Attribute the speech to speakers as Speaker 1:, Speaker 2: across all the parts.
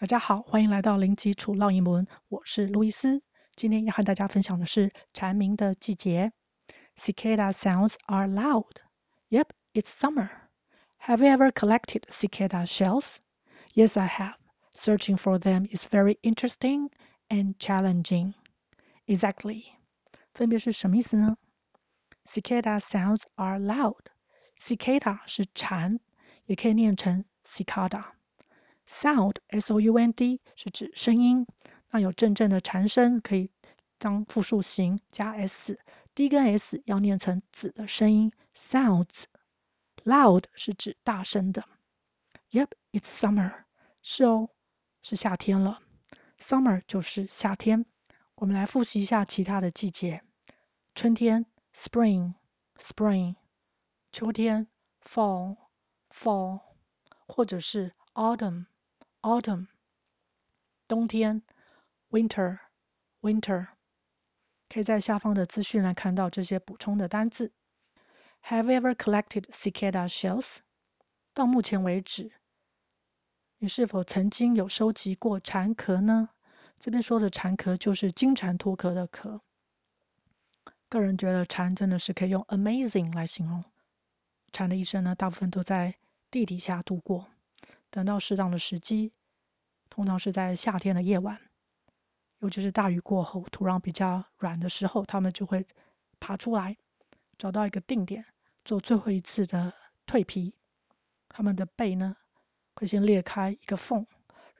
Speaker 1: 大家好，欢迎来到零基础绕英文，我是路易斯。今天要和大家分享的是蝉鸣的季节。Cicada sounds are loud. Yep, it's summer. Have you ever collected cicada shells? Yes, I have. Searching for them is very interesting and challenging. Exactly. 分别是什么意思呢？Cicada sounds are loud. Cicada 是蝉，也可以念成 cicada。 Sound, S-O-U-N-D 是指声音，那有阵阵的蝉声可以当复数形加 s，d 跟 s 要念成子的声音，sounds。Loud 是指大声的。Yep, it's summer. 是哦，是夏天了。Summer 就是夏天。我们来复习一下其他的季节。春天，spring, spring。秋天，fall, fall。或者是 autumn。Autumn，冬天；winter，winter，可以在下方的资讯栏看到这些补充的单字。Have you ever collected cicada shells？到目前为止，你是否曾经有收集过蝉壳呢？这边说的蝉壳就是金蝉脱壳的壳。个人觉得蝉真的是可以用 amazing 来形容。蝉的一生呢，大部分都在地底下度过。等到适当的时机，通常是在夏天的夜晚，尤其是大雨过后，土壤比较软的时候，它们就会爬出来，找到一个定点，做最后一次的蜕皮。它们的背呢，会先裂开一个缝，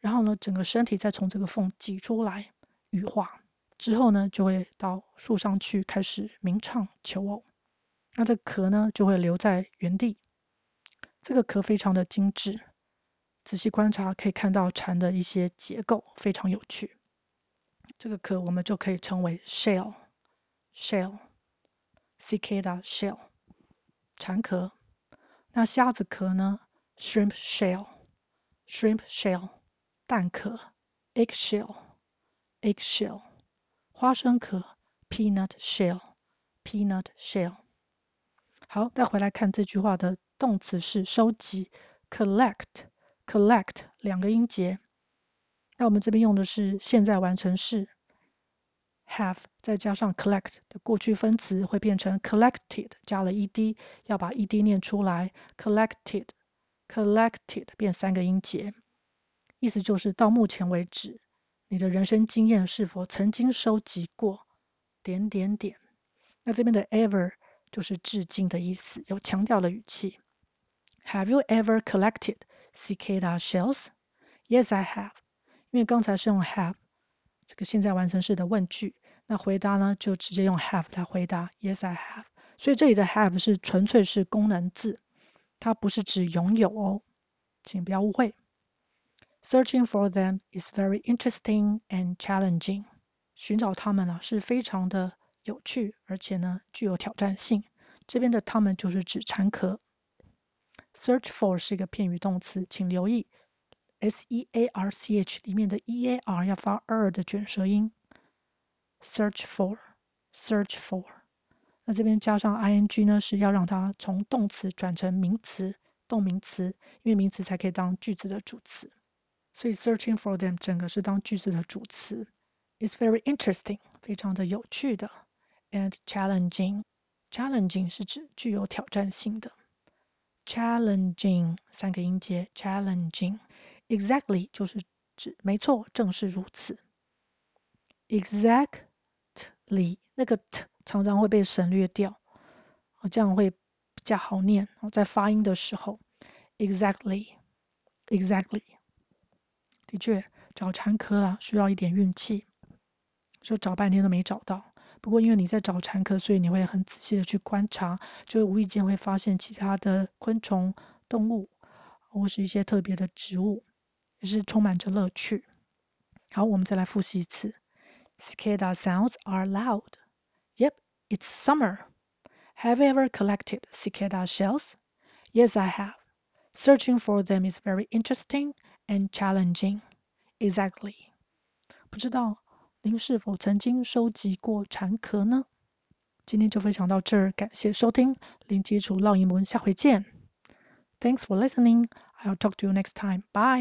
Speaker 1: 然后呢，整个身体再从这个缝挤出来，羽化之后呢，就会到树上去开始鸣唱求偶。那这壳呢，就会留在原地。这个壳非常的精致。仔细观察可以看到蝉的一些结构非常有趣。这个壳我们就可以称为 shell，shell，cicada shell，蝉壳。那虾子壳呢？shrimp shell，shrimp shell，蛋壳，egg shell，egg shell，花生壳，peanut shell，peanut shell。好，再回来看这句话的动词是收集，collect。Collect 两个音节，那我们这边用的是现在完成式，have 再加上 collect 的过去分词会变成 collected 加了 ed，要把 ed 念出来，collected collected 变三个音节，意思就是到目前为止，你的人生经验是否曾经收集过点点点？那这边的 ever 就是至今的意思，有强调的语气。Have you ever collected cicada shells? Yes, I have. 因为刚才是用 have 这个现在完成式的问句，那回答呢就直接用 have 来回答。Yes, I have. 所以这里的 have 是纯粹是功能字，它不是指拥有哦，请不要误会。Searching for them is very interesting and challenging. 寻找它们啊是非常的有趣，而且呢具有挑战性。这边的它们就是指蝉壳。Search for 是一个片语动词，请留意 s e a r c h 里面的 e a r 要发 r 的卷舌音。Search for，search for，那这边加上 i n g 呢，是要让它从动词转成名词，动名词，因为名词才可以当句子的主词。所以 searching for them 整个是当句子的主词。It's very interesting，非常的有趣的，and challenging，challenging 是指具有挑战性的。Challenging 三个音节，challenging，exactly 就是指没错，正是如此。Exactly 那个 t 常常会被省略掉，这样会比较好念。在发音的时候，exactly，exactly，的确找产科啊需要一点运气，就找半天都没找到。不过，因为你在找蝉壳，所以你会很仔细的去观察，就会无意间会发现其他的昆虫、动物，或是一些特别的植物，也是充满着乐趣。好，我们再来复习一次。Cicada sounds are loud. Yep, it's summer. Have you ever collected cicada shells? Yes, I have. Searching for them is very interesting and challenging. Exactly. 不知道。 您是否曾经收集过蝉壳呢？今天就分享到这儿，感谢收听零基础绕英文，下回见。Thanks for listening. I'll talk to you next time. Bye.